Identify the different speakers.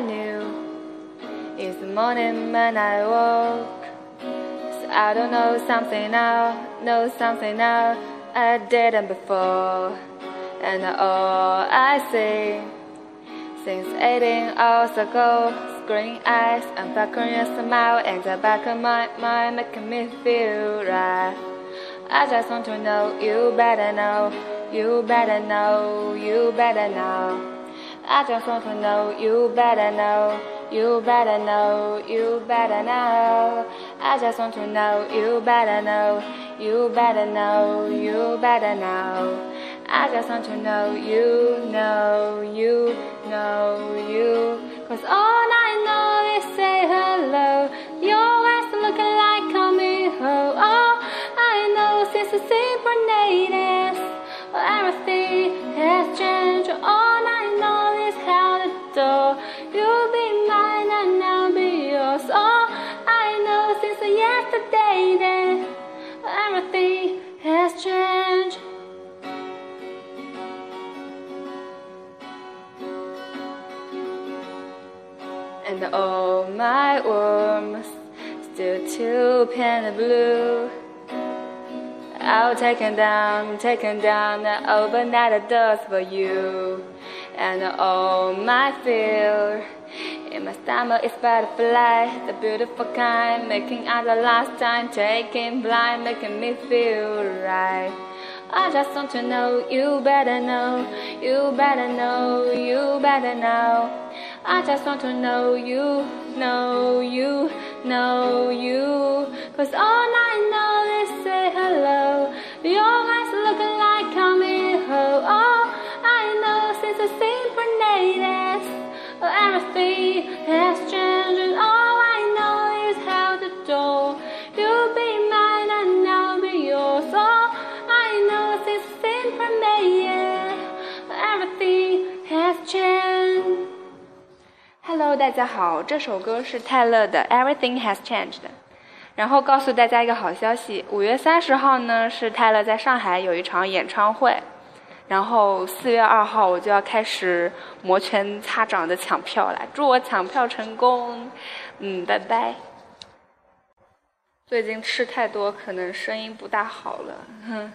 Speaker 1: knew is the morning when I woke. So I don't know something now, know something now I didn't before. And all I see since 18 hours ago, green eyes and flickering smile in the back of my mind making me feel right. I just want to know, you better know, you better know, you better know. I just want to know, you better know, you better know, you better know. I just want to know, you better know, you better know, you better know. I just want to know, you know, you know, you. Cause all I know is say hello. You're always looking like coming home. All I know since the simple since yesterday, then everything has changed. And all my worms still too pale blue. I'll take it down, take it down, and open that doors for you. And all my fear in my stomach is butterfly, the beautiful kind, making out the last time, taking blind, making me feel right. I just want to know, you better know, you better know, you better know. I just want to know you, know you, know you. Cause all I everything has changed. And all I know is how the door. You'll be mine and I'll be yours. All I know since the simple native, everything has changed. Hello，大家好，这首歌是泰勒的《Everything Has Changed》。然后告诉大家一个好消息，五月三十号呢是泰勒在上海有一场演唱会，然后四月二号我就要开始摩拳擦掌的抢票了，祝我抢票成功。嗯，拜拜。最近吃太多，可能声音不大好了。哼。